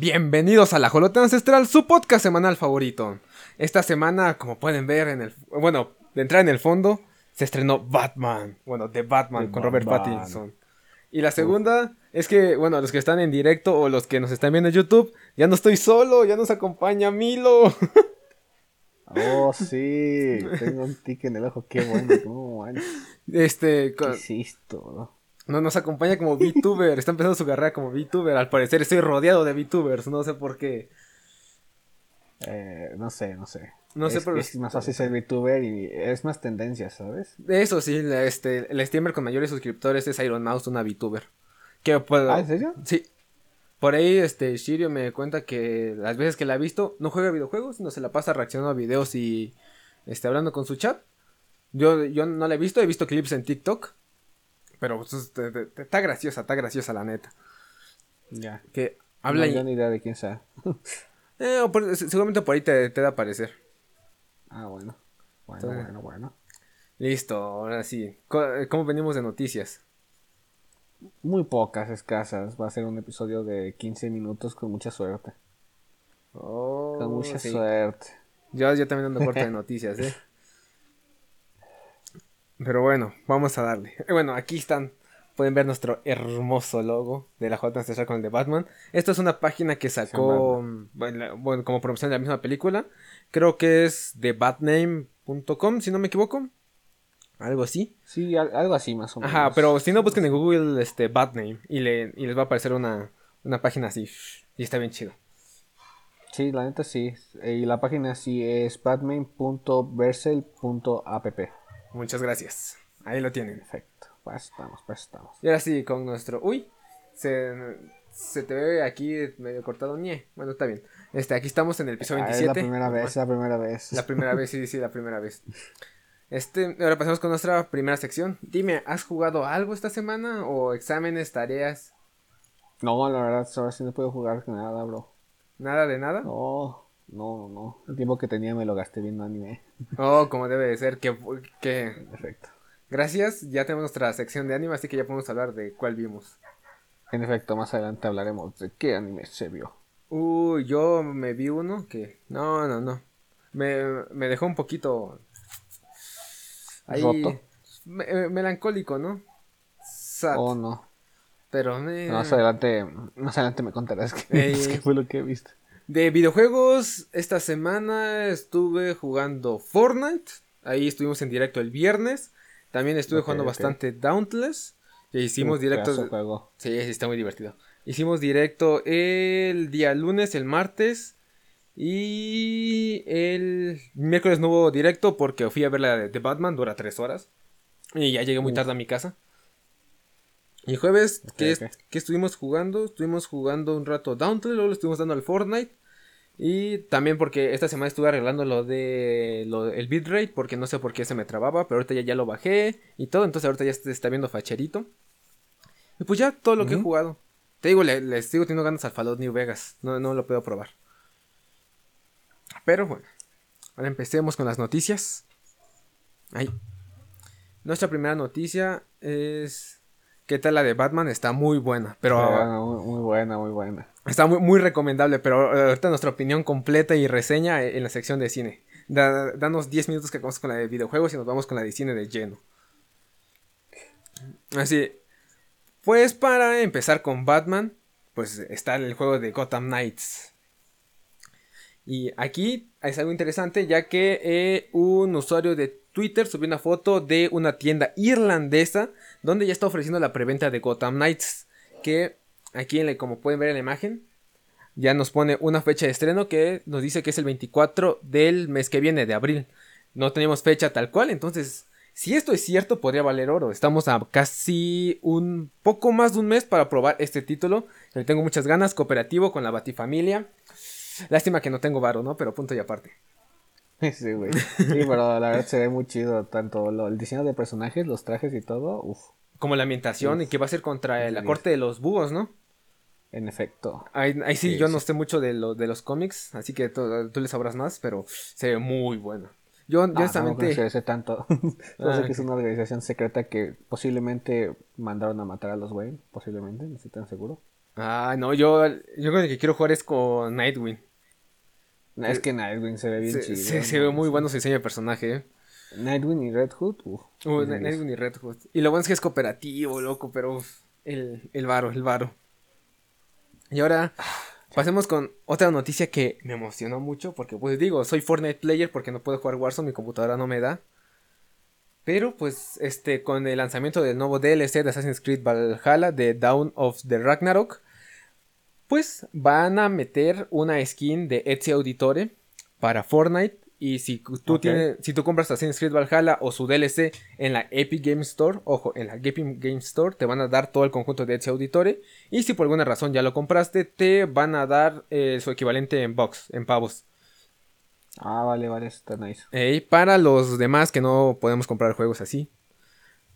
Bienvenidos a La Jolota Ancestral, su podcast semanal favorito. Esta semana, como pueden ver en el... Bueno, de entrar en el fondo, se estrenó Batman. Bueno, The Batman The con Robert. Pattinson. Y la segunda es que, bueno, los que están en directo o los que nos están viendo en YouTube, ya no estoy solo, ya nos acompaña Milo. Oh, sí. Tengo un tic en el ojo. Qué bueno. Cómo bueno. Este, ¿Qué no? no, nos acompaña como VTuber, está empezando su carrera como VTuber. Al parecer estoy rodeado de VTubers, no sé por qué. Eh, no sé, no sé. No sé, es, pero- es más fácil ser VTuber y es más tendencia, ¿sabes? Eso sí, la- este, el streamer con mayores suscriptores es Iron Mouse, una VTuber. Que puedo... Ah, ¿en serio? Sí. Por ahí, este, Shirio me cuenta que las veces que la ha visto, no juega videojuegos, sino se la pasa reaccionando a videos y, este, hablando con su chat. Yo, yo no la he visto, he visto clips en TikTok. Pero pues, te- te- está graciosa, está graciosa la neta. Ya. Que habla no, y... ni idea de quién sea. Eh, o por- seguramente por ahí te, te da a aparecer. ah, bueno. Bueno, Entonces- bueno, bueno. Listo, ahora sí. Co- ¿Cómo venimos de noticias? Muy pocas, escasas. Va a ser un episodio de 15 minutos con mucha suerte. Oh, Con mucha sí. suerte. Yo, yo también ando corto de noticias, ¿eh? Pero bueno, vamos a darle. Bueno, aquí están. Pueden ver nuestro hermoso logo de la J Ancestral con el de Batman. Esto es una página que sacó, bueno, como promoción de la misma película. Creo que es de batname.com, si no me equivoco. Algo así. Sí, al- algo así más o menos. Ajá, pero si no busquen en Google este Batname y, le, y les va a aparecer una, una página así. Y está bien chido. Sí, la neta sí. Y la página sí es batman.versel.app. Muchas gracias. Ahí lo tienen. Perfecto. Pues estamos, pues estamos. Y ahora sí, con nuestro. Uy, se, se te ve aquí medio cortado. Nie. Bueno, está bien. Este, aquí estamos en el episodio Ah, es 27. la primera vez, la primera vez. La primera vez, sí, sí, la primera vez. Este, ahora pasamos con nuestra primera sección. Dime, ¿has jugado algo esta semana? ¿O exámenes, tareas? No, la verdad, ahora sí no puedo jugar nada, bro. ¿Nada de nada? No, no, no, no. El tiempo que tenía me lo gasté viendo anime. Oh, como debe de ser. Que, que... Perfecto. Gracias, ya tenemos nuestra sección de anime, así que ya podemos hablar de cuál vimos. En efecto, más adelante hablaremos de qué anime se vio. Uy, yo me vi uno que... No, no, no. Me, me dejó un poquito... Ahí... ¿Roto? me- eh, melancólico, ¿no? Sad. Oh, no. Pero me... Más adelante, más adelante me contarás qué, Ey. qué fue lo que viste. De videojuegos, esta semana estuve jugando Fortnite. Ahí estuvimos en directo el viernes. También estuve jugando bastante Dauntless. Que hicimos Uf, directo... pedazo de juego. Sí, sí, está muy divertido. Hicimos directo el día lunes, el martes. Y el miércoles no hubo directo porque fui a ver la de, Batman, dura tres horas. Y ya llegué muy tarde a mi casa. Y jueves, Ok, ¿qué, ok. qué estuvimos jugando? Estuvimos jugando un rato Dauntless, luego le estuvimos dando al Fortnite. Y también porque esta semana estuve arreglando lo de lo, el bitrate, porque no sé por qué se me trababa, pero ahorita ya, ya lo bajé y todo, entonces ahorita ya se está viendo facherito. Y pues ya todo lo que he jugado. Te digo, le, le sigo teniendo ganas al Fallout New Vegas, no, no lo puedo probar. Pero bueno, ahora empecemos con las noticias. Ahí. Nuestra primera noticia es... ¿Qué tal la de Batman? Está muy buena, pero... Muy, muy buena, muy buena. Está muy, muy recomendable, pero eh, ahorita nuestra opinión completa y reseña eh, en la sección de cine. Da- danos 10 minutos que acabamos con la de videojuegos y nos vamos con la de cine de lleno. Así, pues para empezar con Batman, pues está el juego de Gotham Knights. Y aquí es algo interesante ya que eh, un usuario de Twitter subió una foto de una tienda irlandesa donde ya está ofreciendo la preventa de Gotham Knights. Que aquí, en la- como pueden ver en la imagen, ya nos pone una fecha de estreno que nos dice que es el 24 del mes que viene, de abril. No tenemos fecha tal cual, entonces, si esto es cierto, podría valer oro. Estamos a casi un poco más de un mes para probar este título. Le tengo muchas ganas, cooperativo con la Batifamilia. Lástima que no tengo varo, ¿no? Pero punto y aparte. Sí, güey. Sí, pero la verdad se ve muy chido. Tanto lo- el diseño de personajes, los trajes y todo. Uf, Como la ambientación y que va a ser contra la corte de los búhos, ¿no? En efecto. Ahí, ahí sí, Sí, yo sí. no sé mucho de, lo, de los cómics, así que tú, tú le sabrás más, pero se ve muy bueno. Yo, yo Ah, No, honestamente... no sé, sé tanto. no Ah, sé ok. que es una organización secreta que posiblemente mandaron a matar a los Wayne. Posiblemente, no estoy tan seguro. Ah, no, yo, yo con el que quiero jugar es con Nightwing. Es que Nightwing se ve bien Se, chido. se- se ¿no? ve muy bueno su diseño de personaje, eh. Nightwing y Red Hood. uf, Uh, diez. Nightwing y Red Hood. Y lo bueno es que es cooperativo, loco, pero uf, el, el varo, el varo. Y ahora pasemos con otra noticia que me emocionó mucho, porque pues digo, soy Fortnite player porque no puedo jugar Warzone, mi computadora no me da. Pero pues este con el lanzamiento del nuevo DLC de Assassin's Creed Valhalla de Dawn of the Ragnarok, pues van a meter una skin de Ezio Auditore para Fortnite y si tú tienes si tú compras Assassin's Creed Valhalla o su DLC en la Epic Game Store, ojo, en la Epic Game Store te van a dar todo el conjunto de Ezio Auditore y si por alguna razón ya lo compraste te van a dar eh, su equivalente en box, en pavos. Ah, vale, vale, está nice. Ey, para los demás que no podemos comprar juegos así.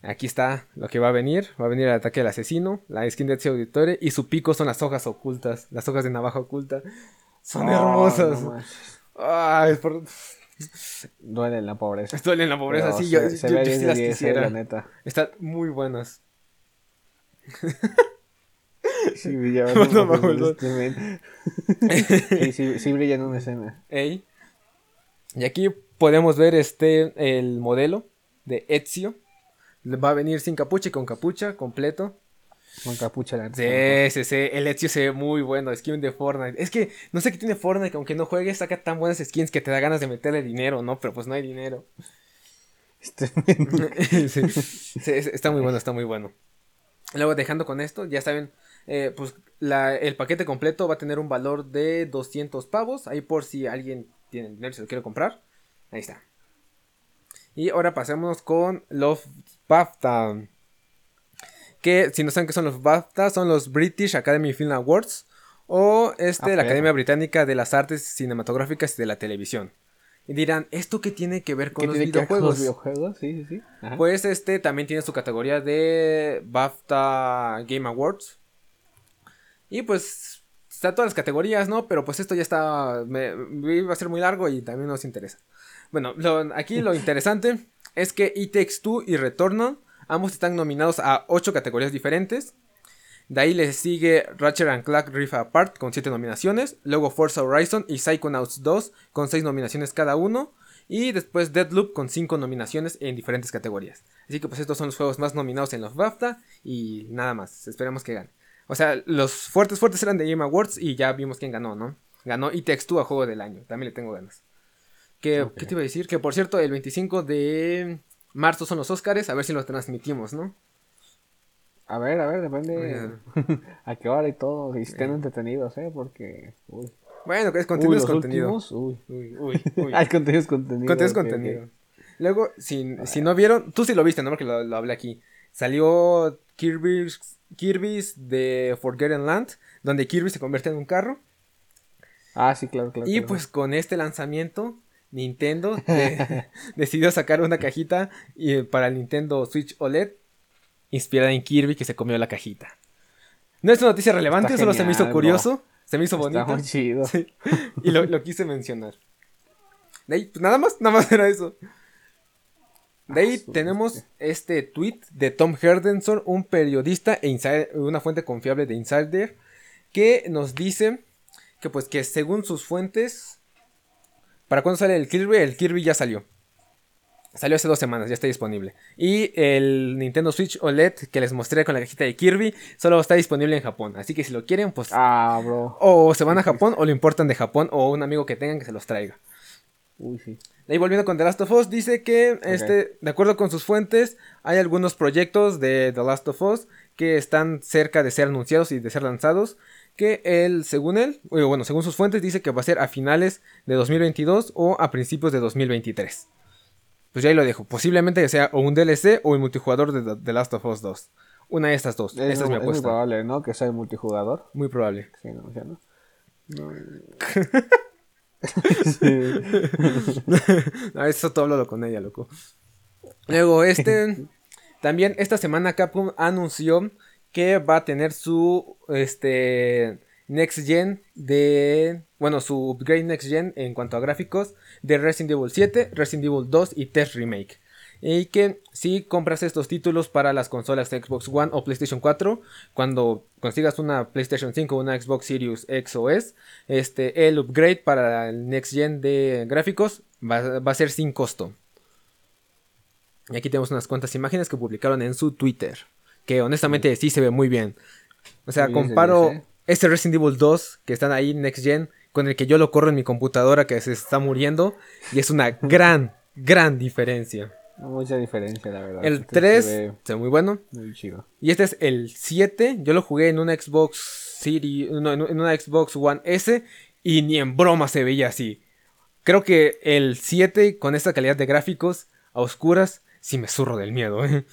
Aquí está lo que va a venir. Va a venir el ataque del asesino, la skin de Ezio Auditore y su pico son las hojas ocultas, las hojas de navaja oculta. Son Oh, hermosas. no. Ay, por... Duele la pobreza. Estoy en la pobreza, Pero sí, se, yo, se yo- yo 10 sí las 10, eh, quisiera. la neta. Están muy buenas. Sí, brillaban No, este men. Sí, sí, sí brilla en una escena. Ey. Y aquí podemos ver este el modelo de Ezio. Va a venir sin capucha y con capucha completo. Con capucha la. Sí, sí, sí, el Ezio se ve muy bueno, skin de Fortnite. Es que no sé qué tiene Fortnite, que aunque no juegues, saca tan buenas skins que te da ganas de meterle dinero, ¿no? Pero pues no hay dinero. Este sí, sí, está muy bueno, está muy bueno. Luego dejando con esto, ya saben, eh, pues la- el paquete completo va a tener un valor de 200 pavos. Ahí por si alguien tiene dinero y se lo quiere comprar. Ahí está. Y ahora pasemos con los BAFTA. Que si no saben qué son los BAFTA, son los British Academy Film Awards. O este, Ah, la. Academia Británica de las Artes Cinematográficas y de la Televisión. Y dirán, ¿esto qué tiene que ver con ¿Qué los tiene que ver con videojuegos? los videojuegos? Sí, sí, sí. Ajá. Pues este también tiene su categoría de BAFTA Game Awards. Y pues está todas las categorías, ¿no? Pero pues esto ya está. Me, me iba a ser muy largo y también nos interesa. Bueno, lo- aquí lo interesante es que It Takes Two y Returnal ambos están nominados a 8 categorías diferentes. De ahí les sigue Ratchet and Clank Rift Apart con 7 nominaciones. Luego Forza Horizon y Psychonauts 2 con 6 nominaciones cada uno. Y después Deadloop con 5 nominaciones en diferentes categorías. Así que pues estos son los juegos más nominados en los BAFTA y nada más. Esperemos que gane. O sea, los fuertes fuertes eran de Game Awards y ya vimos quién ganó, ¿no? Ganó It Takes Two a Juego del Año. También le tengo ganas. Que. ¿Qué te iba a decir? Que por cierto, el 25 de marzo son los Oscars. A ver si los transmitimos, ¿no? A ver, a ver, depende a qué hora y todo. Y si estén entretenidos, ¿eh? Porque. Uy. Bueno, es Uy, contenido es los contenido. últimos, uy. Uy, uy, uy. Contenido es contenido. Contenido es ok. contenido. Luego, si, si no vieron, tú sí lo viste, ¿no? Porque lo, lo hablé aquí. Salió Kirby's, Kirby's de Forgotten Land, donde Kirby se convierte en un carro. Ah, sí, claro, claro. Y claro. pues con este lanzamiento, Nintendo de- decidió sacar una cajita y, para el Nintendo Switch OLED inspirada en Kirby que se comió la cajita. No es una noticia relevante, Está solo se me hizo curioso, se me hizo Está bonito. muy chido. Sí, y lo, lo quise mencionar. De ahí, pues nada más, nada más era eso. De ahí Ah, tenemos este tweet de Tom Herdenson, un periodista e insider- una fuente confiable de Insider, que nos dice que pues que según sus fuentes, ¿para cuándo sale el Kirby? El Kirby ya salió. Salió hace dos semanas, ya está disponible. Y el Nintendo Switch OLED que les mostré con la cajita de Kirby solo está disponible en Japón. Así que si lo quieren, pues Ah, bro. o se van a Japón o lo importan de Japón o un amigo que tengan que se los traiga. Uy, sí. De ahí volviendo con The Last of Us, dice que, este, de acuerdo con sus fuentes, hay algunos proyectos de The Last of Us que están cerca de ser anunciados y de ser lanzados. Que él, según él, bueno, según sus fuentes, dice que va a ser a finales de 2022 o a principios de 2023. Pues ya ahí lo dejo. Posiblemente sea o un DLC o el multijugador de The- Last of Us 2. Una de estas dos. Es, es mi muy- es muy apuesta. probable, ¿no? Que sea el multijugador. Muy probable. Sí, no, ya no. No. A eso todo háblalo con ella, loco. Luego, este. también esta semana Capcom anunció que va a tener su. Este. Next Gen de. Bueno, su upgrade Next Gen en cuanto a gráficos de Resident Evil 7, Resident Evil 2 y Test Remake. Y que si compras estos títulos para las consolas Xbox One o PlayStation 4, cuando consigas una PlayStation 5 o una Xbox Series X o S, este, el upgrade para el Next Gen de gráficos va, va a ser sin costo. Y aquí tenemos unas cuantas imágenes que publicaron en su Twitter. Que honestamente sí se ve muy bien. O sea, Muy bien, comparo dice. este Resident Evil 2 que están ahí Next Gen con el que yo lo corro en mi computadora que se está muriendo. Y es una gran, gran diferencia. Mucha diferencia, la verdad. El Este 3 se ve ve muy bueno. Muy chido. Y este es el 7. Yo lo jugué en una Xbox Series. No, en en una Xbox One S. Y ni en broma se veía así. Creo que el 7, con esta calidad de gráficos a oscuras, sí me zurro del miedo. ¿eh?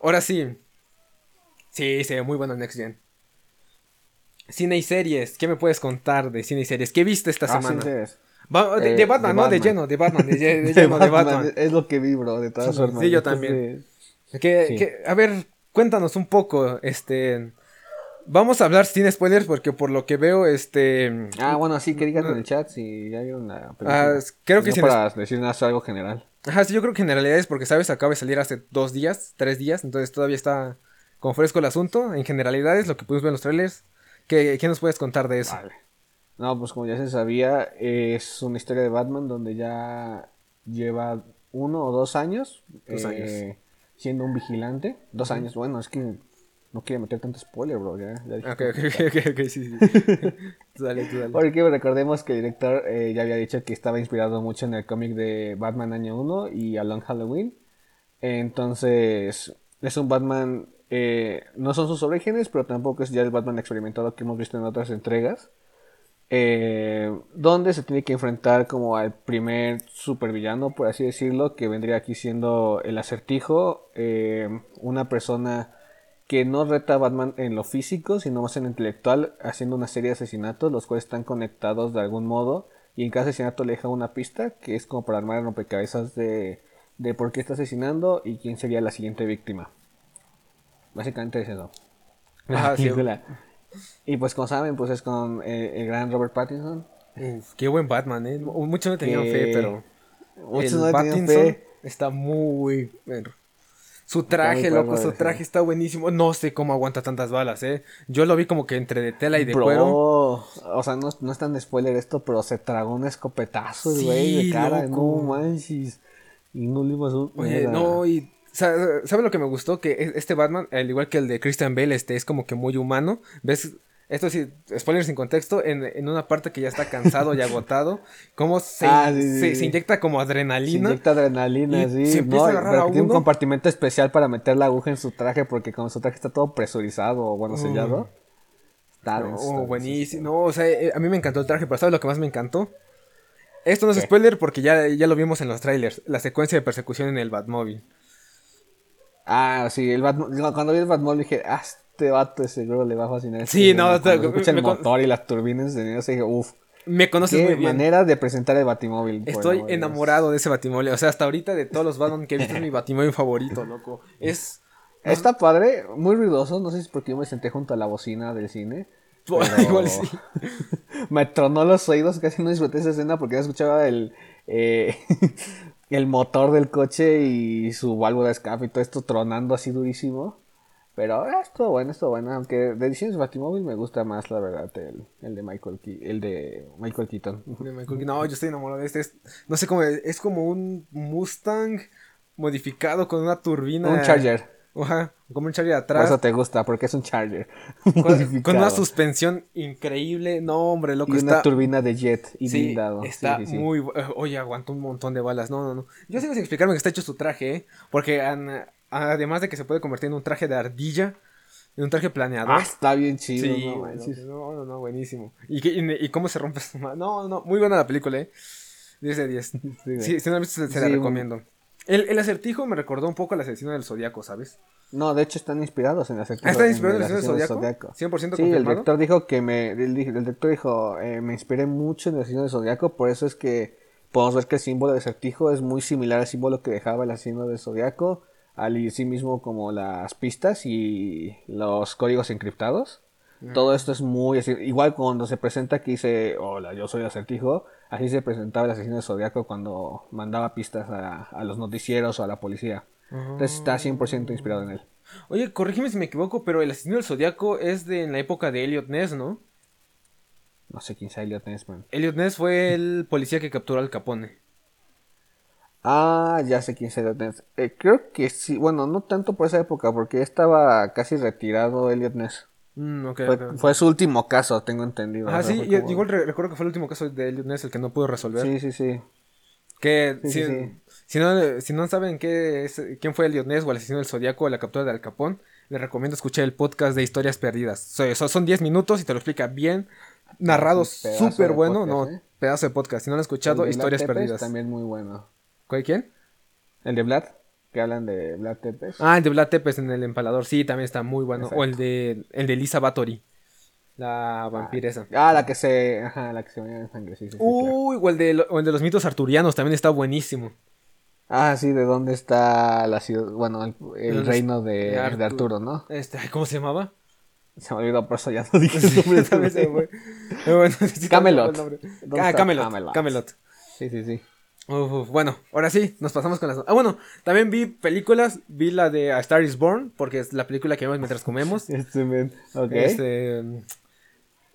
Ahora sí. Sí, se ve muy bueno el Next Gen. Cine y series. ¿Qué me puedes contar de cine y series? ¿Qué viste esta Ah, semana? sí, sí. Va- de, Eh, de Batman, de ¿no? De lleno, de Batman. De, lle- de De lleno, de Batman, Batman. Es lo que vi, bro, de todas formas. sí, yo también. Que, Sí. que- a ver, cuéntanos un poco, este... Vamos a hablar sin spoilers porque por lo que veo, este... Ah, bueno, sí, que digan en el chat si ya vieron la película. Ah, creo que no sin para decir nada, algo general. Ajá, sí, yo creo que en realidad es porque, ¿sabes? Acaba de salir hace dos días, tres días, entonces todavía está como fresco el asunto. En generalidades, lo que pudimos ver en los trailers. ¿Qué, qué nos puedes contar de eso? Vale. No, pues como ya se sabía, es una historia de Batman donde ya lleva uno o dos años, Dos eh, años. siendo un vigilante. Dos años, bueno, es que no quiero meter tanto spoiler, bro. Ya, ya dije Ok, ok, ok, sí, sí. tú dale, tú dale. Porque recordemos que el director eh, ya había dicho que estaba inspirado mucho en el cómic de Batman Año 1 y A Long Halloween. Entonces, es un Batman, eh, no son sus orígenes, pero tampoco es ya el Batman experimentado que hemos visto en otras entregas. eh, donde se tiene que enfrentar como al primer supervillano, por así decirlo, que vendría aquí siendo el acertijo, eh, una persona que no reta a Batman en lo físico, sino más en lo intelectual, haciendo una serie de asesinatos, los cuales están conectados de algún modo, y en cada asesinato le deja una pista, que es como para armar el rompecabezas de, de por qué está asesinando y quién sería la siguiente víctima. Básicamente es eso. Ajá, La sí. Y pues como saben, pues es con eh, el gran Robert Pattinson. Uf, qué buen Batman, ¿eh? Muchos no tenían Que fe, pero... Muchos el no tenían fe. está muy... bueno. Su traje, loco, su traje está buenísimo. No sé cómo aguanta tantas balas, ¿eh? Yo lo vi como que entre de tela y de Bro, cuero. o sea, no, no es tan de spoiler esto, pero se tragó un escopetazo, Sí, güey, de cara, loco. no manches. Y no le pasó Oye, nada. no, y sa- ¿sabe lo que me gustó? Que e- este Batman, al igual que el de Christian Bale, este es como que muy humano. ¿Ves? Esto sí, spoiler sin contexto, en, en una parte que ya está cansado y agotado, cómo se, Ah, sí, se- sí. se inyecta como Se adrenalina. inyecta adrenalina, y sí. se empieza no, a agarrar a tiene un compartimento especial para meter la aguja en su traje, porque como su traje está todo presurizado o bueno, Mm. sellado. Está No, está buenísimo. No, o sea, eh, a mí me encantó el traje, pero ¿sabes lo que más me encantó? Esto no es ¿Qué? spoiler porque ya, ya lo vimos en los trailers. La secuencia de persecución en el Batmóvil. Ah, sí, el Batmo- cuando vi el Batmóvil dije, ah, este vato seguro le va a fascinar. esta Sí, escena". no, escucha el motor y las turbinas de dije, uff, Me conoces muy bien. manera de presentar el Batimóvil. Estoy de enamorado de ese Batimóvil. O sea, hasta ahorita de todos los Batman que he visto es mi Batimóvil favorito, loco. Es... Está padre, muy ruidoso, no sé si es porque yo me senté junto a la bocina del cine. pero Igual sí. me tronó los oídos, casi no disfruté esa escena porque ya escuchaba el, eh, el motor del coche y su válvula de escape y todo esto tronando así durísimo. Pero eh, estuvo bueno, estuvo bueno. Aunque de ediciones Batimóvil me gusta más, la verdad, el, el de Michael Ke- el de Michael Keaton. De Michael Keaton. No, yo estoy enamorado de este. Es- no sé cómo. Es, es como un Mustang modificado con una turbina. Un Charger. Ajá, como un Charger Por atrás. eso te gusta, porque es un Charger. Con, una suspensión increíble. No, hombre, loco, y una está. turbina de jet y Sí, blindado. Está sí, sí. muy. eh, Oye, aguantó un montón de balas. No, no, no. Yo sigo sin explicarme que está hecho su traje, ¿eh? Porque an- además de que se puede convertir en un traje de ardilla, en un traje planeador. Ah, está bien chido. Sí, no no, no, no, no, buenísimo. ¿Y, qué- y, y cómo se rompe su mano? No, no, muy buena la película, ¿eh? 10 de 10. güey. Sí, si no la visto, se, se la Sí, recomiendo. El, el acertijo me recordó un poco al asesino del Zodíaco, ¿sabes? No, de hecho están inspirados en la Ah, ¿están inspirados en el asesino del Zodíaco? 100% Sí, el confirmado. director dijo que me. El, di- el director dijo, eh, me inspiré mucho en el asesino del Zodíaco, por eso es que podemos ver que el símbolo de acertijo es muy similar al símbolo que dejaba el asesino del Zodíaco, al sí mismo como las pistas y los códigos encriptados. Todo esto es muy así. Igual cuando se presenta que dice, hola, yo soy acertijo, así se presentaba el asesino de Zodíaco cuando mandaba pistas a, a los noticieros o a la policía. Entonces está 100% inspirado en él. Oye, corrígeme si me equivoco, pero el asesino del Zodíaco es de en la época de Elliot Ness, ¿no? No sé quién sea Elliot Ness, man. Elliot Ness fue el policía que capturó al Capone. Ah, ya sé quién Elliot Ness. Eh, creo que sí, bueno, no tanto por esa época, porque estaba casi retirado Elliot Ness. Mm, ok, Fue, su último caso, tengo entendido. Ah, O sea, sí, como- igual re- recuerdo que fue el último caso de Elliot Ness el que no pudo resolver. Sí, sí, sí. Que Sí, si, sí, sí. Si, no, si no saben qué es, quién fue Elliot Ness o el asesino del Zodíaco o la captura de Al Capón, les recomiendo escuchar el podcast de Historias Perdidas. So- so- son 10 minutos y te lo explica bien, narrado súper bueno. podcast, no, ¿eh? pedazo de podcast. Si no lo han escuchado, Historias Perdidas. También muy bueno. ¿Cuál quién? El de Vlad, que hablan de Vlad Tepes. Ah, el de Vlad Tepes en el empalador. Sí, también está muy bueno. O el de, el de Lisa Bathory, la vampiresa. Ah, la que se. Ajá, la que se baña en sangre, sí, sí. sí, claro. Uy, o el, de, o el de los mitos arturianos también está buenísimo. Ah, sí, de dónde está la ciudad. Bueno, el, el Los- reino de, de de Artu- Arturo, ¿no? Este, ¿Cómo se llamaba? Se me olvidó, por eso ya no dije el nombre. Sí, Camelot. el nombre. ¿Dónde Ah, Camelot, Camelot? Camelot. Sí, sí, sí. Uf, uf, bueno, ahora sí, nos pasamos con las... Ah, bueno, también vi películas, vi la de A Star is Born, porque es la película que vemos mientras comemos. Este men. Ok. Este...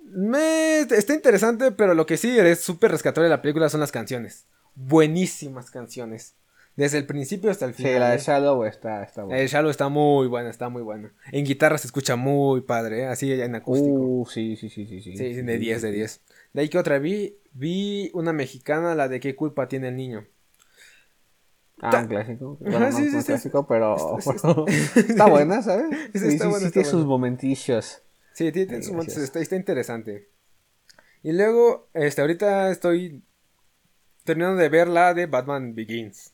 Me... Está interesante, pero lo que sí es súper rescatable de la película son las canciones. Buenísimas canciones. Desde el principio hasta el Sí, final. la de ¿eh? Shadow está, está buena. El Shallow está muy buena, está muy buena. En guitarra se escucha muy padre, ¿eh? así en acústico. Uh, sí, sí, sí, sí. Sí, Sí, de 10, de 10. De ahí que otra vi, vi una mexicana, la de qué culpa tiene el niño. Ah, un clásico. Bueno, Ajá, no sí, sí, un clásico, pero está buena, ¿sabes? Sí, Sí, está buena, está tiene sus momentillos. Sí, tiene, tiene Ay, sus momentos, gracias. está, está interesante. Y luego, este, ahorita estoy terminando de ver la de Batman Begins.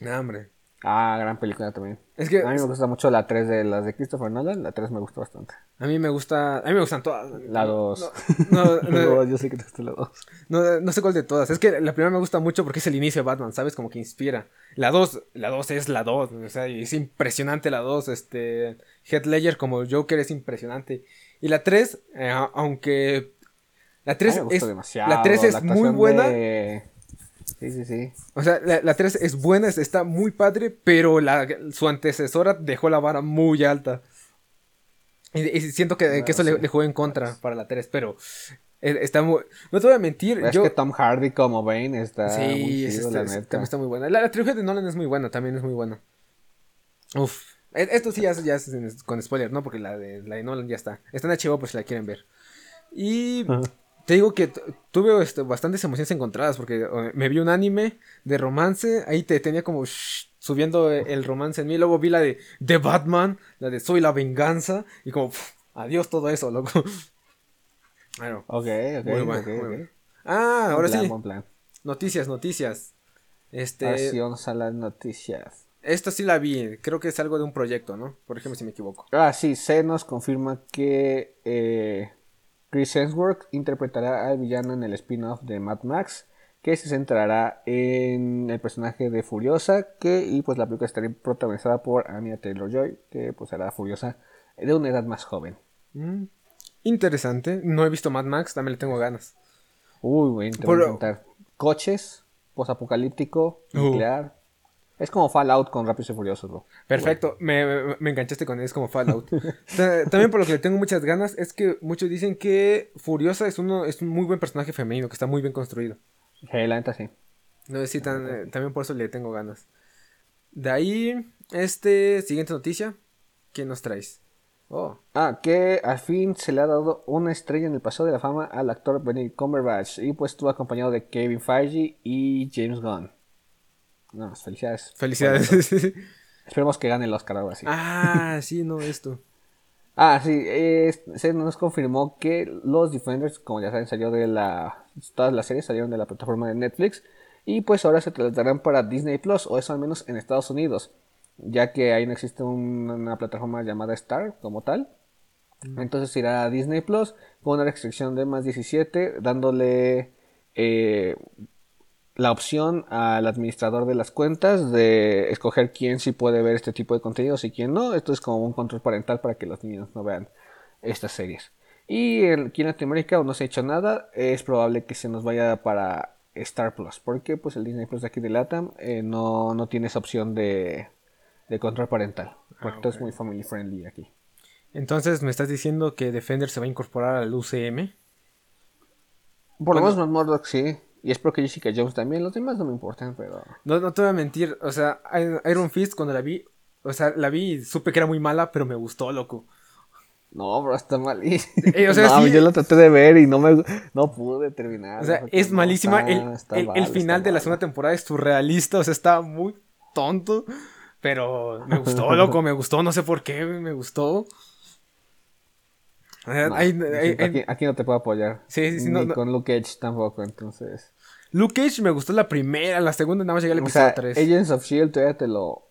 Nah, hombre. Ah, gran película también. Es que A mí me gusta mucho la 3 de las de Christopher Nolan. La 3 me gustó bastante. a mí me gusta, a mí me gustan todas. La 2. No, no, no, yo sé que te gusta la 2. no, no sé cuál de todas. Es que la primera me gusta mucho porque es el inicio de Batman, ¿sabes? Como que inspira. La 2, la 2 es la 2, o sea, es impresionante la 2. Este, Heath Ledger como Joker es impresionante. Y la 3, eh, aunque la 3 me gustó es demasiado. la 3 es muy actuación buena. de- Sí, sí, sí. O sea, la, la 3 es buena, es- está muy padre, pero la, su antecesora dejó la vara muy alta. Y, y siento que, Bueno, que eso le, sí. le jugó en contra para la 3, pero eh, está muy... No te voy a mentir, Es yo... que Tom Hardy como Bane está sí, muy chido, es- la es- neta. también está muy buena. La, la trilogía de Nolan es muy buena, también es muy buena. Uf. E- Esto sí ya, ya es con spoiler, ¿no? Porque la de, la de Nolan ya está. Está en HBO por si la quieren ver. Y Ajá. Te digo que tuve este, bastantes emociones encontradas porque me vi un anime de romance. Ahí te tenía como shh, subiendo eh, el romance en mí. Luego vi la de, de Batman, la de Soy la venganza. Y como, adiós todo eso, loco. Bueno, Ok, ok. muy bueno, ok, muy ok. bueno. Ah, ahora plan, sí. plan. Noticias, noticias. Este, Ahora sí vamos a las noticias. esta sí la vi, creo que es algo de un proyecto, ¿no? Por ejemplo, si me equivoco. Ah, sí, se nos confirma que eh, Chris Hemsworth interpretará al villano en el spin-off de Mad Max, que se centrará en el personaje de Furiosa, que y pues la película estará protagonizada por Anya Taylor-Joy, que pues será Furiosa de una edad más joven. Mm, Interesante, no he visto Mad Max, también le tengo ganas. Uy, te voy a contar. Coches, posapocalíptico, Uh. nuclear. Es como Fallout con Rápidos y Furiosos, bro. Perfecto, me, me- me enganchaste con él, es como Fallout. Ta- También por lo que le tengo muchas ganas es que muchos dicen que Furiosa es uno es un muy buen personaje femenino, que está muy bien construido. Sí, la neta sí. No sé si tan- eh, también por eso le tengo ganas. De ahí, este, siguiente noticia, ¿quién nos traes? Oh, Ah, que al fin se le ha dado una estrella en el paseo de la fama al actor Benedict Cumberbatch. Y pues estuvo acompañado de Kevin Feige y James Gunn. No, pues, felicidades. felicidades. Esperemos que gane el Oscar o algo así. ah, sí, no, esto. Ah, sí, se nos confirmó que los Defenders, como ya saben, salió de la. Todas las series salieron de la plataforma de Netflix. Y pues ahora se trasladarán para Disney Plus, o eso al menos en Estados Unidos. Ya que ahí no existe un- una plataforma llamada Star como tal. Entonces irá a Disney Plus con una restricción de más 17, dándole eh, la opción al administrador de las cuentas de escoger quién sí puede ver este tipo de contenidos y quién no. Esto es como un control parental para que los niños no vean estas series. Y aquí en Latinoamérica aún no se ha hecho nada. Es probable que se nos vaya para Star Plus. Porque pues el Disney Plus de aquí de LATAM eh, no, no tiene esa opción de, de control parental. Porque todo es muy family friendly aquí. Entonces, ¿me estás diciendo que Defender se va a incorporar al UCM? Por lo menos Matt Murdock sí. Y espero que Jessica Jones también. Los demás no me importan, pero. No, no te voy a mentir. O sea, Iron Fist, cuando la vi. O sea, la vi y supe que era muy mala, pero me gustó, loco. No, bro, está malísima. Eh, o sea, no, yo la traté de ver y no me no pude terminar. O sea, es malísima. el, el, final de la segunda temporada es surrealista. O sea, está muy tonto. Pero me gustó, loco, me gustó. No sé por qué me gustó aquí, no te puedo apoyar. Sí, sí, Ni con Luke Cage tampoco, entonces. Luke Cage me gustó la primera, la segunda nada más llegué al episodio o sea, 3. Agents of Shield todavía te lo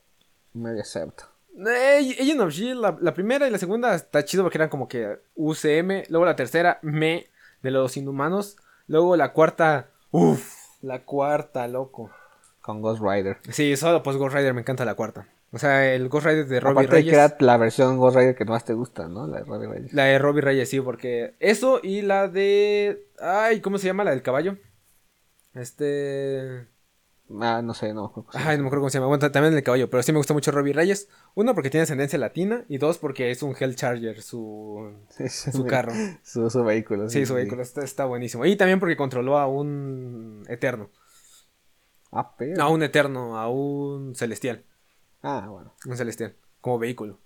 medio acepto. Eh, Agents of Shield, la, primera y la segunda está chido porque eran como que UCM. Luego la tercera, me, de los inhumanos. Luego la cuarta, uff, la cuarta, loco. Con Ghost Rider. Sí, solo pues Ghost Rider me encanta la cuarta. O sea, el Ghost Rider de Robbie Aparte Reyes. que era la versión Ghost Rider que más te gusta, ¿no? La de Robbie Reyes. La de Robbie Reyes, sí, porque eso y la de... Ay, ¿cómo se llama? La del caballo. Este... Ah, no sé, no. Ay, no me acuerdo cómo se llama. Bueno, también el caballo, pero sí me gusta mucho Robbie Reyes. Uno, porque tiene ascendencia latina. Y dos, porque es un Hell Charger, su, su carro. Su, su, vehículo. Sí, su vehículo. Está, está, buenísimo. Y también porque controló a un Eterno. Ah, pero... A un Eterno, a un Celestial. Ah, bueno. Un celestial, como vehículo.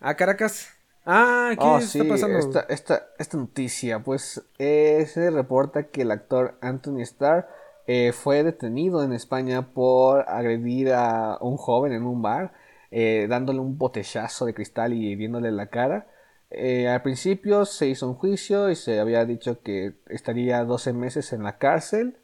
Ah, Caracas. Ah, ¿qué oh, está pasando? Esta, esta, esta, noticia, pues eh, se reporta que el actor Anthony Starr eh, fue detenido en España por agredir a un joven en un bar, eh, dándole un botellazo de cristal y hiriéndole la cara. al principio se hizo un juicio y se había dicho que estaría 12 meses en la cárcel,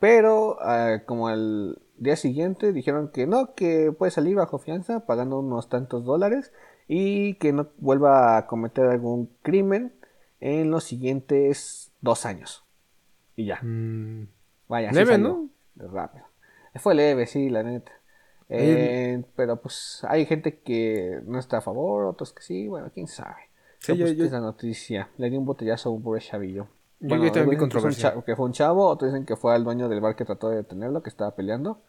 pero como el, día siguiente dijeron que no, que puede salir bajo fianza pagando unos tantos dólares y que no vuelva a cometer algún crimen en los siguientes dos años. Y ya. Mm. Vaya, leve, ¿no? Rápido. Fue leve, sí, la neta. Eh, pero pues hay gente que no está a favor, otros que sí, bueno, quién sabe. Sí, yo, pues, esa noticia. Le di un botellazo a un pobre chavillo. Bueno, yo también controversia. Que fue un chavo, otros dicen que fue al dueño del bar que trató de detenerlo, que estaba peleando.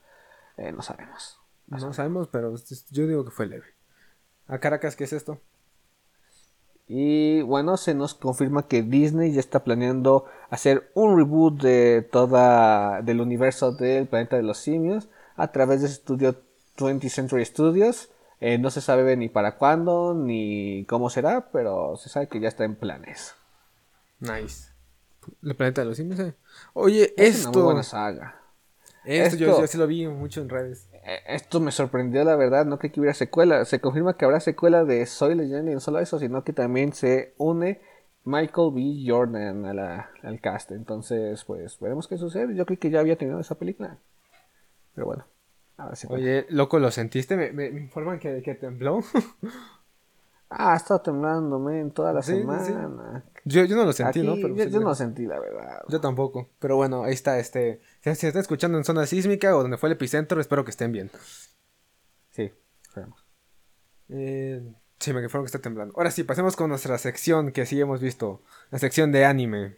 Eh, no sabemos. No, sabemos, pero yo digo que fue leve. ¿A Caracas qué es esto? Y bueno, se nos confirma que Disney ya está planeando hacer un reboot de toda del universo del planeta de los simios a través de su estudio 20th Century Studios. Eh, no se sabe ni para cuándo ni cómo será, pero se sabe que ya está en planes. Nice. El planeta de los simios. Eh. Oye, es esto. Una buena saga. Esto, yo, sí lo vi mucho en redes. Eh, esto me sorprendió, la verdad. No creí que hubiera secuela. Se confirma que habrá secuela de Soy Legend y no solo eso, sino que también se une Michael B. Jordan a la, al cast. Entonces, pues veremos qué sucede. Yo creí que ya había terminado esa película. Pero bueno. Oye, loco, ¿lo sentiste? Me, me, informan que, que tembló. Ah, ha estado temblando, en toda la semana. Yo, yo no lo sentí, ¿no? Pero yo, no sentí, la verdad. Yo tampoco. Pero bueno, ahí está, este. Si se está escuchando en zona sísmica o donde fue el epicentro, espero que estén bien. Sí, esperemos. Eh, sí, me fue que está temblando. Ahora sí, pasemos con nuestra sección que sí hemos visto. La sección de anime.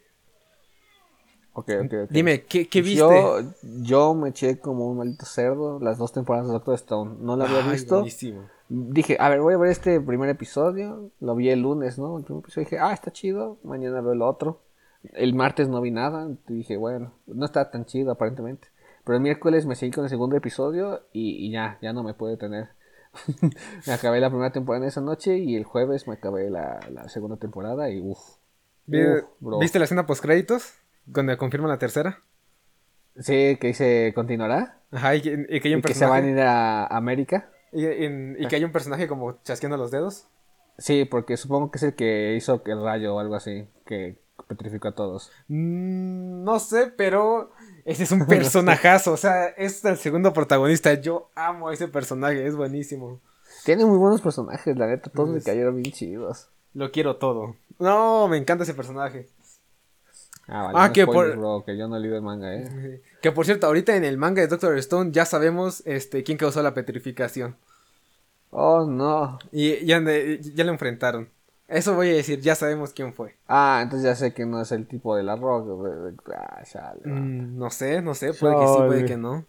Ok, ok, ok. Dime, ¿qué, qué viste? Yo, yo me eché como un maldito cerdo las dos temporadas de Doctor Stone. No la había visto. Buenísimo dije, a ver, voy a ver este primer episodio. Lo vi el lunes, ¿no? El primer episodio dije, ah, está chido. Mañana veo el otro. El martes no vi nada. Dije, bueno, no está tan chido aparentemente. Pero el miércoles me seguí con el segundo episodio y, ya, ya no me puede tener. me acabé la primera temporada esa noche y el jueves me acabé la, segunda temporada y uff. ¿Viste la escena post créditos? Donde confirman la tercera. Sí, que dice continuará. Ajá, y que, que se van a ir a América. ¿Y, y, que hay un personaje como chasqueando los dedos? Sí, porque supongo que es el que hizo el rayo o algo así, que petrificó a todos. Mm, no sé, pero ese es un personajazo, o sea, es el segundo protagonista. Yo amo a ese personaje, es buenísimo. Tiene muy buenos personajes, la neta, todos me cayeron bien chidos. Lo quiero todo. No, me encanta ese personaje. Ah, vale, ah que por... que yo no he leído el manga, eh. Que por cierto, ahorita en el manga de Doctor Stone ya sabemos este quién causó la petrificación. Oh, no. Y ya, ya lo enfrentaron. Eso voy a decir, ya sabemos quién fue. Ah, entonces ya sé que no es el tipo de la rock. Ah, chale, mm, no sé, no sé, puede que sí, puede que no.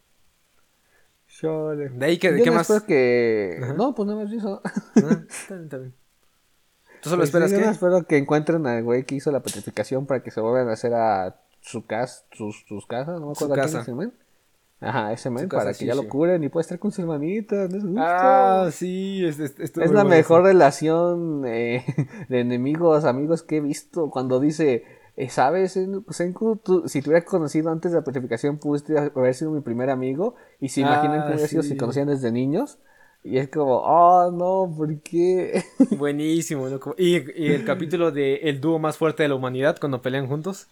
Chale. De ahí que, ¿qué más? que... No, pues no me eso. Ah, está bien, está bien. ¿Tú solo pues esperas que? Yo espero que encuentren al güey que hizo la petrificación para que se vuelvan a hacer a su casa, sus, sus casas, no me acuerdo quién es ese men. Ajá, ese men, para que ya lo curen y pueda estar con su hermanita. Ah, sí, es, es, es la mejor relación eh, de enemigos, amigos que he visto. Cuando dice, eh, ¿sabes? Pues, si te hubieras conocido antes de la petrificación, pudiste haber sido mi primer amigo. Y se imaginan ah, que hubiera sido si conocían desde niños. Y es como, oh, no, ¿por qué? Buenísimo, ¿Y, y el capítulo de El dúo más fuerte de la humanidad cuando pelean juntos.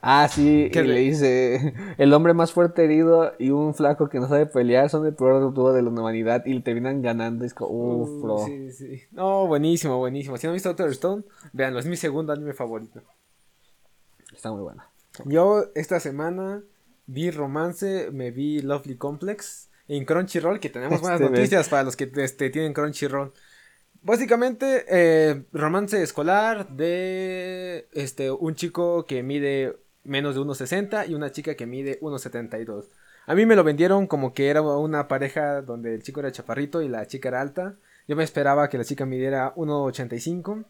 Ah, sí, que le dice, el hombre más fuerte herido y un flaco que no sabe pelear son el peor dúo de la humanidad y le terminan ganando. Es como, uff, uh, bro. Sí, sí. No, buenísimo, buenísimo. Si no han visto Doctor Stone, véanlo, es mi segundo anime favorito. Está muy buena. Yo esta semana vi Romance, me vi Lovely Complex en Crunchyroll, que tenemos buenas este, noticias para los que este, tienen Crunchyroll. Básicamente, eh, romance escolar de este un chico que mide menos de 1,60 y una chica que mide 1,72. A mí me lo vendieron como que era una pareja donde el chico era chaparrito y la chica era alta. Yo me esperaba que la chica midiera 1,85,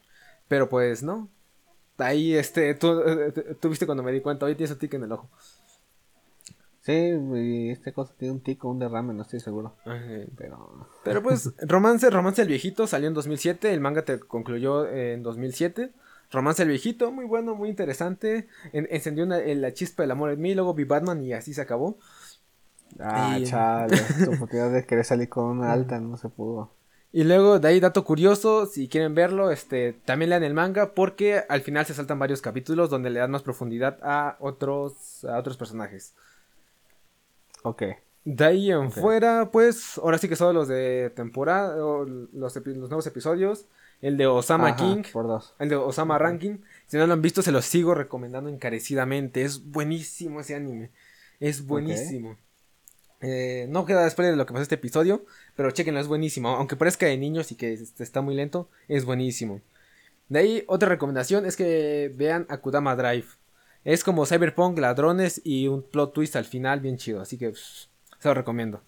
pero pues no. Ahí, este, tú, eh, tú, viste cuando me di cuenta, hoy tienes un tic en el ojo. Sí, este cosa tiene un tico, un derrame, no estoy seguro. Pero... Pero pues, Romance, Romance el Viejito salió en 2007, el manga te concluyó en 2007. Romance el Viejito, muy bueno, muy interesante. encendió la chispa del amor en mí, luego vi Batman y así se acabó. Ah, chale, tu oportunidad de querer salir con una alta no se pudo. Y luego, de ahí, dato curioso, si quieren verlo, este, también lean el manga porque al final se saltan varios capítulos donde le dan más profundidad a otros, a otros personajes. Ok. De ahí en fuera, pues, ahora sí que son los de temporada, los, nuevos episodios. El de Osama King. Por dos. El de Osama Ranking. Si no lo han visto, se los sigo recomendando encarecidamente. Es buenísimo ese anime. Es buenísimo. Eh, no queda después de lo que pasó este episodio, pero chequenlo, es buenísimo. Aunque parezca de niños y que está muy lento, es buenísimo. De ahí, otra recomendación es que vean Akudama Drive. Es como Cyberpunk, ladrones y un plot twist al final bien chido. Así que se lo recomiendo.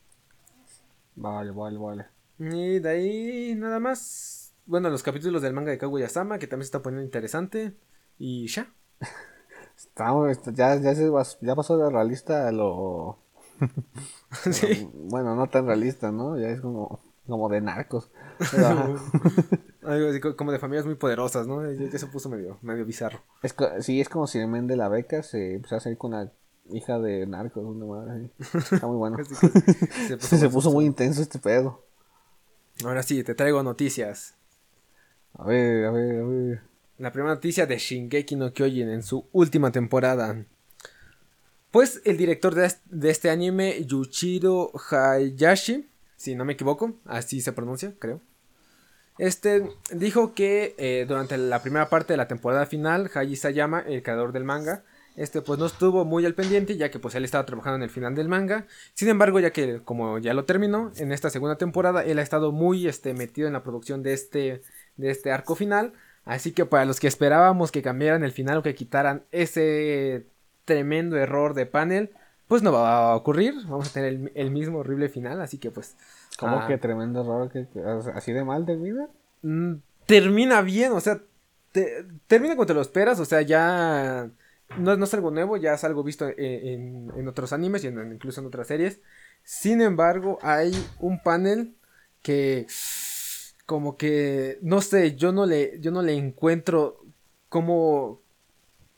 Vale, vale, vale. Y de ahí nada más. Bueno, los capítulos del manga de Kaguya-sama, que también se está poniendo interesante. Y ya. Estamos, ya, ya, ya pasó de realista a lo... sí. Bueno, no tan realista, ¿no? Ya es como, como de narcos. Algo como de familias muy poderosas, ¿no? Ya, se puso medio, medio bizarro. Es, sí, es como si el men de la beca se empezó a salir con la hija de narcos, una madre. Está muy bueno. se puso, muy intenso este pedo. Ahora sí, te traigo noticias. A ver, a ver, a ver. La primera noticia de Shingeki no Kyojin en su última temporada. Pues el director de, de este anime, Yuchiro Hayashi, si no me equivoco, así se pronuncia, creo. Este dijo que eh, durante la primera parte de la temporada final, Haji Sayama, el creador del manga, este pues no estuvo muy al pendiente ya que pues él estaba trabajando en el final del manga. Sin embargo, ya que como ya lo terminó en esta segunda temporada, él ha estado muy este metido en la producción de este de este arco final, así que para los que esperábamos que cambiaran el final o que quitaran ese tremendo error de panel, pues no va a ocurrir, vamos a tener el mismo horrible final, así que pues ¿Cómo ah. que tremendo error? Que, ¿Así de mal termina? Mm, termina bien, o sea, termina cuando te lo esperas, o sea, ya no, no es algo nuevo, ya es algo visto en, en, otros animes y incluso en otras series. Sin embargo, hay un panel que como que no sé, yo no le yo no le encuentro cómo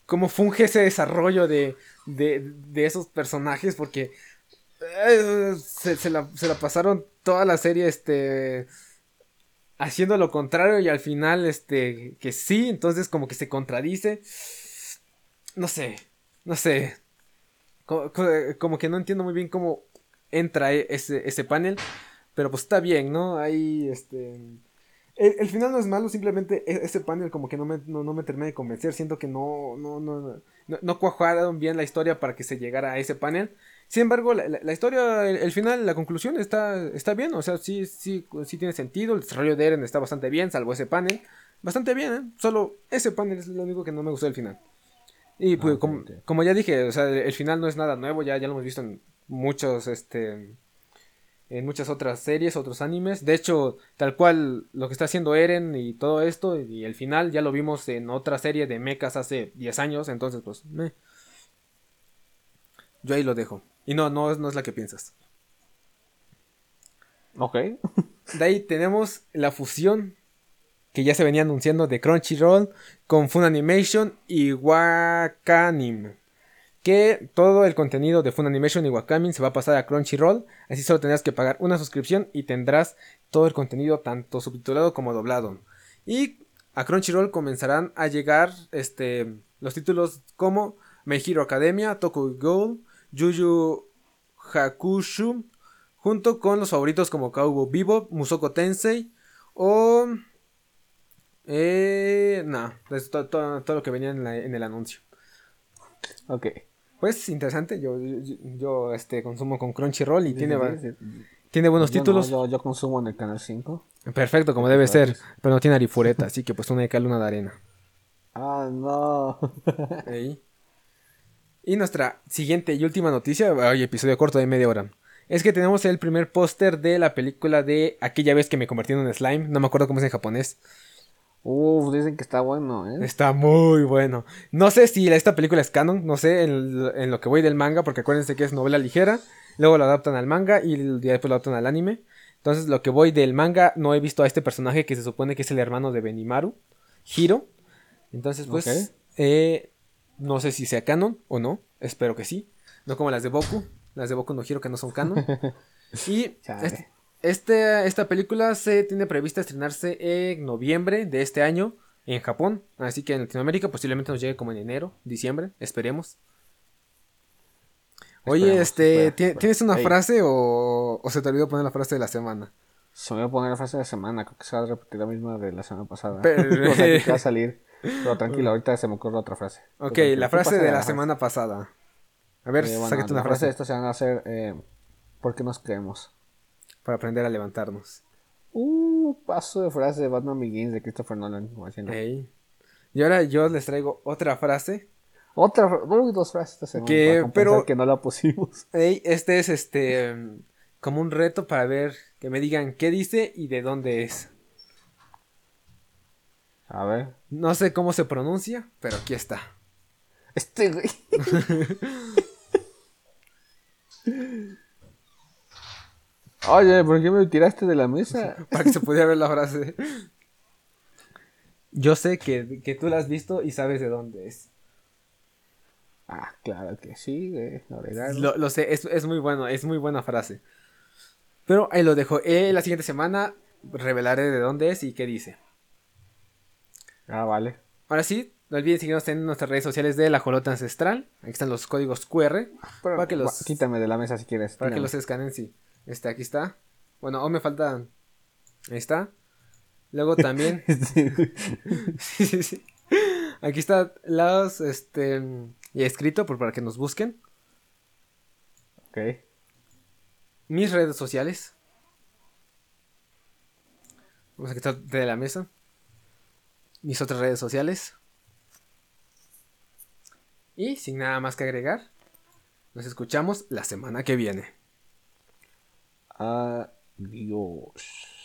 cómo funge ese desarrollo de, de, de esos personajes porque eh, se, la, pasaron toda la serie, este, haciendo lo contrario y al final, este, que sí, entonces como que se contradice. No sé, no sé. Como, que no entiendo muy bien cómo entra e, ese, ese panel, pero pues está bien, ¿no? Ahí, este... El, final no es malo, simplemente e, ese panel como que no me, no, me termina de convencer, siento que no, no, no, no, no cuajaron bien la historia para que se llegara a ese panel. Sin embargo, la, historia, el, final, la conclusión está, está bien, o sea, sí, sí, sí tiene sentido, el desarrollo de Eren está bastante bien, salvo ese panel. bastante bien, ¿eh? Solo ese panel es lo único que no me gustó del final. Y pues, Ah, como, ya dije, o sea, el final no es nada nuevo, ya, ya lo hemos visto en muchos, este, en muchas otras series, otros animes. De hecho, tal cual lo que está haciendo Eren y todo esto, y el final ya lo vimos en otra serie de mechas hace 10 años, entonces pues, meh. yo ahí lo dejo. Y no, no, es- no es la que piensas. Ok. De ahí tenemos la fusión que ya se venía anunciando de Crunchyroll con Funimation y Wakanim. Que todo el contenido de Funimation y Wakanim se va a pasar a Crunchyroll. Así solo tendrás que pagar una suscripción y tendrás todo el contenido tanto subtitulado como doblado. Y a Crunchyroll comenzarán a llegar este, los títulos como My Hero Academia, Tokyo Ghoul, Yu Hakusho, junto con los favoritos como Cowboy Bebop, Musoko Tensei o... Eh, no, es to- to- todo lo que venía en, en el anuncio. Ok. Pues interesante, yo, yo, yo, este, consumo con Crunchyroll y tiene, Sí, sí, tiene buenos Yo no, títulos. yo, yo consumo en el canal 5. Perfecto, como debe ser, pero no tiene arifureta, así que pues una de cal, una de arena. Ah, no. Y nuestra siguiente y última noticia, ay, episodio corto de media hora. Es que tenemos el primer póster de la película de aquella vez que me convertí en un slime. No me acuerdo cómo es en japonés. Uf, dicen que está bueno, ¿eh? Está muy bueno. No sé si esta película es canon, no sé en, en lo que voy del manga, porque acuérdense que es novela ligera. Luego lo adaptan al manga y después lo adaptan al anime. Entonces, lo que voy del manga, no he visto a este personaje que se supone que es el hermano de Benimaru, Hiro. Entonces, pues, eh, no sé si sea canon o no. Espero que sí. No como las de Boku. Las de Boku no Hiro que no son canon. y este- este- esta película se tiene prevista estrenarse en noviembre de este año en Japón. Así que en Latinoamérica posiblemente nos llegue como en enero, diciembre. Esperemos. Oye, Esperemos, este, espera, ¿ti- espera. ¿tienes una Ey. frase o, o se te olvidó poner la frase de la semana? Se me voy a poner la frase de la semana, creo que se va a repetir la misma de la semana pasada. Pero- o sea, que va a salir. Pero tranquilo, ahorita se me ocurre otra frase. Ok, la frase de la frase. semana pasada. A ver, Eh, bueno, una la frase frase de esta se van a hacer eh, ¿Por qué nos creemos? Para aprender a levantarnos. Uh, paso de frase de Batman Begins de Christopher Nolan. como haciendo. Ey. Y ahora yo les traigo otra frase. Otra, dos frases esta Que- pero- que no la pusimos. Ey, este es este mm, como un reto para ver que me digan qué dice y de dónde es. A ver. No sé cómo se pronuncia, pero aquí está. Este güey. Oye, ¿por qué me tiraste de la mesa? Para que se pudiera ver la frase. Yo sé que, que tú la has visto y sabes de dónde es. Ah, claro que sí, de. Lo, lo sé, es, es muy bueno, es muy buena frase. Pero ahí lo dejo. Eh, la siguiente semana revelaré de dónde es y qué dice. Ah, vale. Ahora sí, no olviden seguirnos en nuestras redes sociales de la Jolota Ancestral. Aquí están los códigos QR. Pero, para que los, quítame de la mesa si quieres. para que los escanen, sí. Este, aquí está. Bueno, aún me falta. Ahí está. Luego también. sí, sí, sí. Aquí está los, este, y escrito por, para que nos busquen. ok. Mis redes sociales. Vamos a quitar de la mesa. Mis otras redes sociales. Y sin nada más que agregar, nos escuchamos la semana que viene. Adiós.